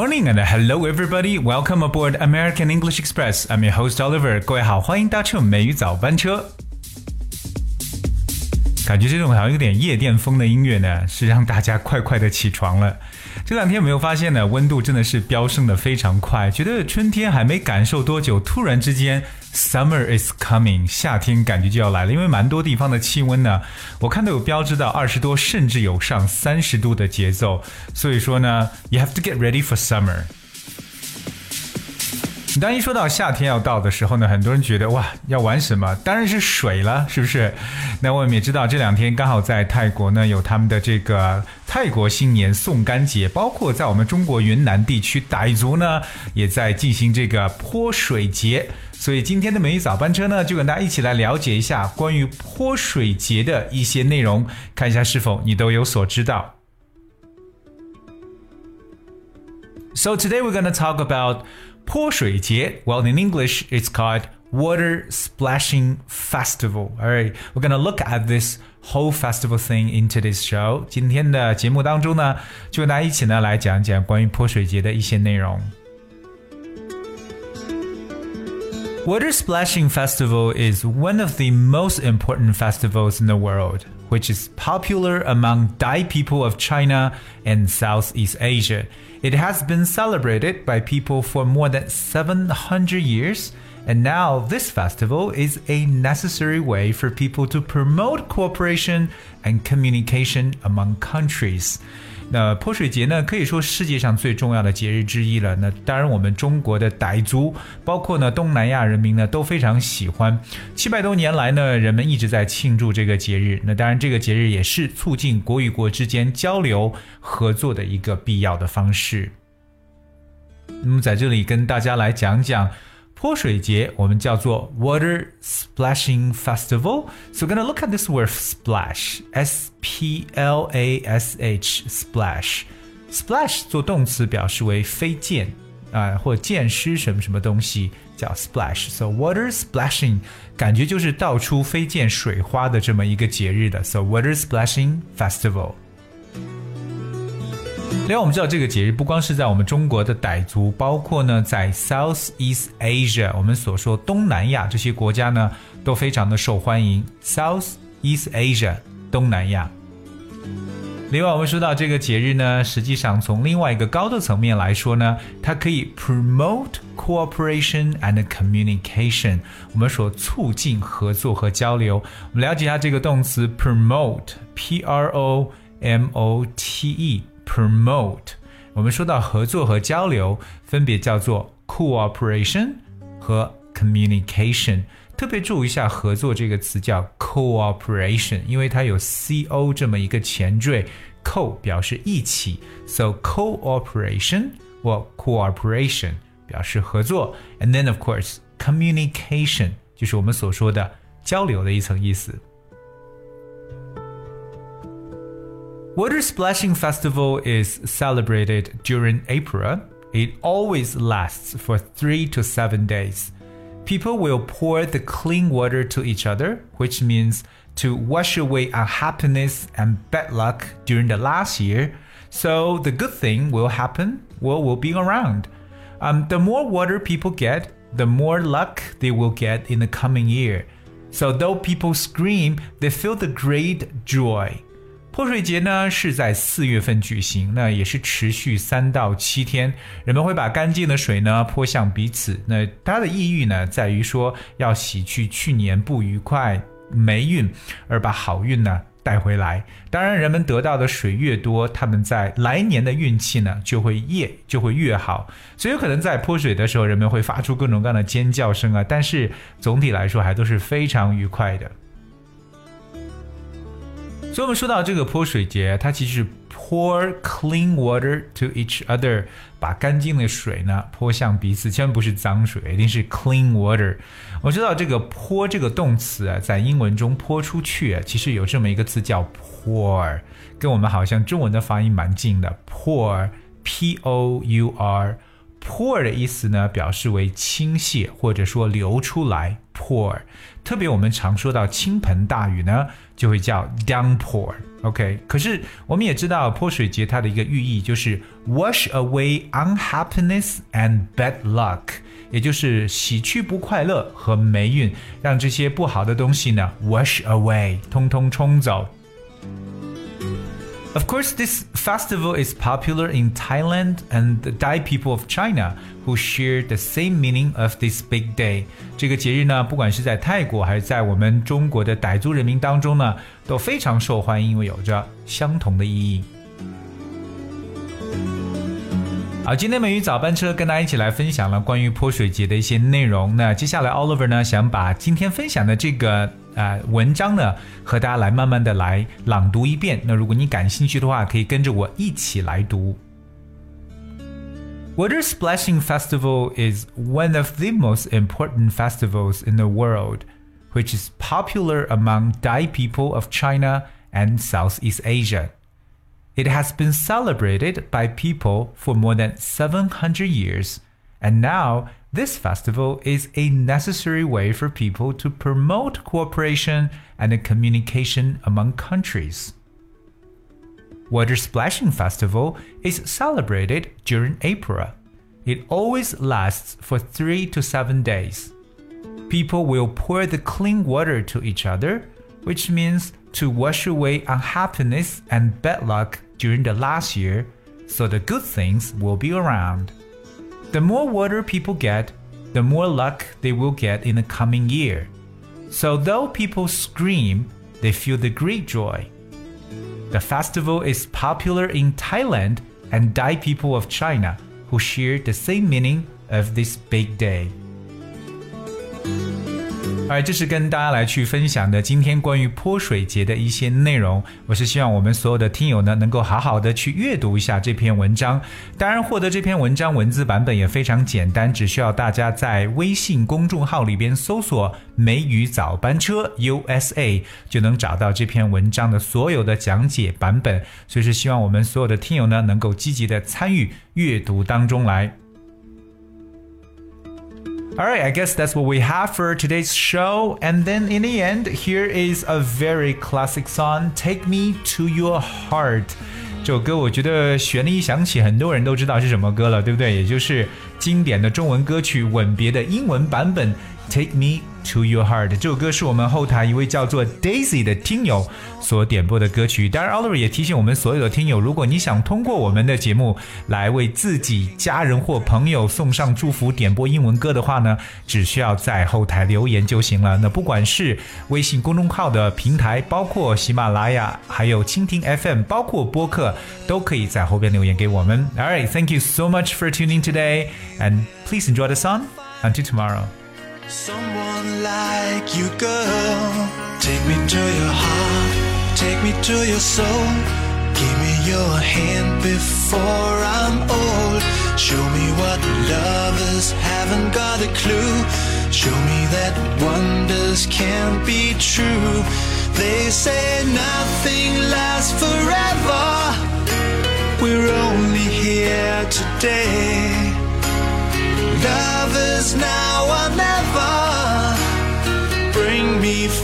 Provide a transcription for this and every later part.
morning and hello everybody. Welcome aboard American English Express. I'm your host Oliver. 各位好，欢迎搭乘美语早班车。感觉这种好像有点夜店风的音乐呢，是让大家快快的起床了。这两天有没有发现呢？温度真的是飙升的非常快，觉得春天还没感受多久，突然之间 summer is coming，夏天感觉就要来了。因为蛮多地方的气温呢，我看到有标志到二十多，甚至有上三十度的节奏。所以说呢，you have to get ready for summer。当一说到夏天要到的时候呢，很多人觉得哇，要玩什么？当然是水了，是不是？那我们也知道，这两天刚好在泰国呢，有他们的这个泰国新年送干节，包括在我们中国云南地区傣族呢，也在进行这个泼水节。所以今天的美语早班车呢，就跟大家一起来了解一下关于泼水节的一些内容，看一下是否你都有所知道。So today we're going to talk about 泼水节. Well, in English, it's called Water Splashing Festival. All right, we're gonna look at this whole festival thing in today's show. 今天的节目当中呢，就跟大家一起呢来讲讲关于泼水节的一些内容。 Water Splashing Festival is one of the most important festivals in the world, which is popular among Dai people of China and Southeast Asia. It has been celebrated by people for more than 700 years, and now this festival is a necessary way for people to promote cooperation and communication among countries. 那泼水节呢，可以说世界上最重要的节日之一了。那当然，我们中国的傣族，包括呢东南亚人民呢，都非常喜欢。七百多年来呢，人们一直在庆祝这个节日。那当然，这个节日也是促进国与国之间交流合作的一个必要的方式。那么在这里跟大家来讲讲。泼水节我们叫做 Water Splashing Festival. So we're gonna look at this word splash, S P L A S H, splash. Splash 做动词表示为飞溅啊、呃，或溅湿什么什么东西叫 splash. So water splashing 感觉就是到处飞溅水花的这么一个节日的。So Water Splashing Festival. 另外，我们知道这个节日不光是在我们中国的傣族，包括呢在 Southeast Asia，我们所说东南亚这些国家呢都非常的受欢迎。Southeast Asia，东南亚。另外，我们说到这个节日呢，实际上从另外一个高的层面来说呢，它可以 promote cooperation and communication，我们说促进合作和交流。我们了解一下这个动词 promote，P R O M O T E。promote，我们说到合作和交流，分别叫做 cooperation 和 communication。特别注意一下“合作”这个词叫 cooperation，因为它有 co 这么一个前缀，co 表示一起，so cooperation 或 cooperation 表示合作，and then of course communication 就是我们所说的交流的一层意思。 Water Splashing Festival is celebrated during April. It always lasts for three to seven days. People will pour the clean water to each other, which means to wash away unhappiness and bad luck during the last year. So the good thing will happen, will, will be around. Um, the more water people get, the more luck they will get in the coming year. So though people scream, they feel the great joy. 泼水节呢是在四月份举行，那也是持续三到七天。人们会把干净的水呢泼向彼此，那它的意义呢在于说要洗去去年不愉快霉运，而把好运呢带回来。当然，人们得到的水越多，他们在来年的运气呢就会越就会越好。所以有可能在泼水的时候，人们会发出各种各样的尖叫声啊，但是总体来说还都是非常愉快的。所以，我们说到这个泼水节，它其实是 pour clean water to each other，把干净的水呢泼向彼此，千万不是脏水，一定是 clean water。我知道这个泼这个动词啊，在英文中泼出去，啊其实有这么一个词叫 pour，跟我们好像中文的发音蛮近的，pour，p o u r。Pour 的意思呢，表示为倾泻或者说流出来。pour，特别我们常说到倾盆大雨呢，就会叫 downpour。OK，可是我们也知道泼水节它的一个寓意就是 wash away unhappiness and bad luck，也就是洗去不快乐和霉运，让这些不好的东西呢 wash away，通通冲走。Of course, this festival is popular in Thailand and the Dai people of China who share the same meaning of this big day。这个节日呢，不管是在泰国还是在我们中国的傣族人民当中呢，都非常受欢迎，因为有着相同的意义。好，今天美语早班车跟大家一起来分享了关于泼水节的一些内容。那接下来 Oliver 呢，想把今天分享的这个。呃文章呢，和大家来慢慢的来朗读一遍。那如果你感兴趣的话，可以跟着我一起来读。Water Splashing Festival is one of the most important festivals in the world, which is popular among Dai people of China and Southeast Asia. It has been celebrated by people for more than 700 years, and now this festival is a necessary way for people to promote cooperation and communication among countries. Water Splashing Festival is celebrated during April. It always lasts for three to seven days. People will pour the clean water to each other, which means to wash away unhappiness and bad luck during the last year, so the good things will be around. The more water people get, the more luck they will get in the coming year. So, though people scream, they feel the great joy. The festival is popular in Thailand and Dai people of China who share the same meaning of this big day. 而这是跟大家来去分享的今天关于泼水节的一些内容。我是希望我们所有的听友呢，能够好好的去阅读一下这篇文章。当然，获得这篇文章文字版本也非常简单，只需要大家在微信公众号里边搜索“梅雨早班车 USA”，就能找到这篇文章的所有的讲解版本。所以是希望我们所有的听友呢，能够积极的参与阅读当中来。All right, I guess that's what we have for today's show. And then in the end, here is a very classic song, Take Me to Your Heart. 这首歌我觉得旋律一响起，很多人都知道是什么歌了，对不对？也就是经典的中文歌曲《吻别》的英文版本 Take Me To Your Heart 这首歌是我们后台一位叫做 Daisy 的听友所点播的歌曲。当然，Oliver 也提醒我们所有的听友，如果你想通过我们的节目来为自己家人或朋友送上祝福、点播英文歌的话呢，只需要在后台留言就行了。那不管是微信公众号的平台，包括喜马拉雅，还有蜻蜓 FM，包括播客，都可以在后边留言给我们。All right, thank you so much for tuning today, and please enjoy the song. Until tomorrow. Someone like you, girl. Take me to your heart, take me to your soul. Give me your hand before I'm old. Show me what lovers haven't got a clue. Show me that wonders can't be true. They say nothing lasts forever. We're only here today. Lovers now or never.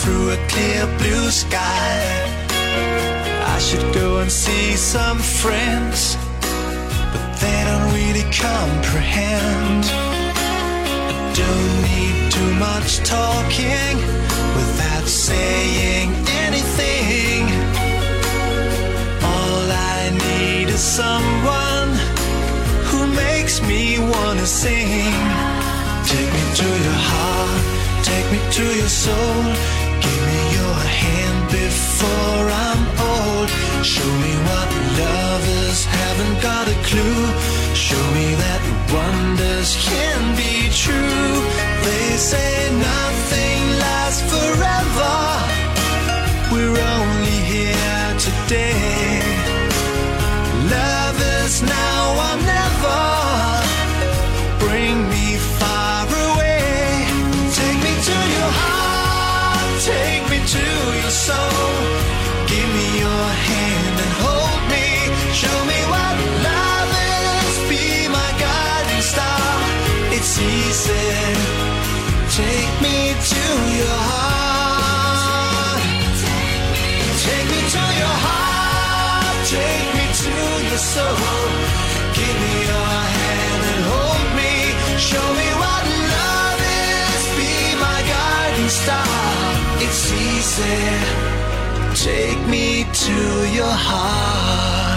Through a clear blue sky. I should go and see some friends, but they don't really comprehend. I don't need too much talking without saying anything. All I need is someone who makes me wanna sing. Take me to your heart, take me to your soul. Take me to your heart.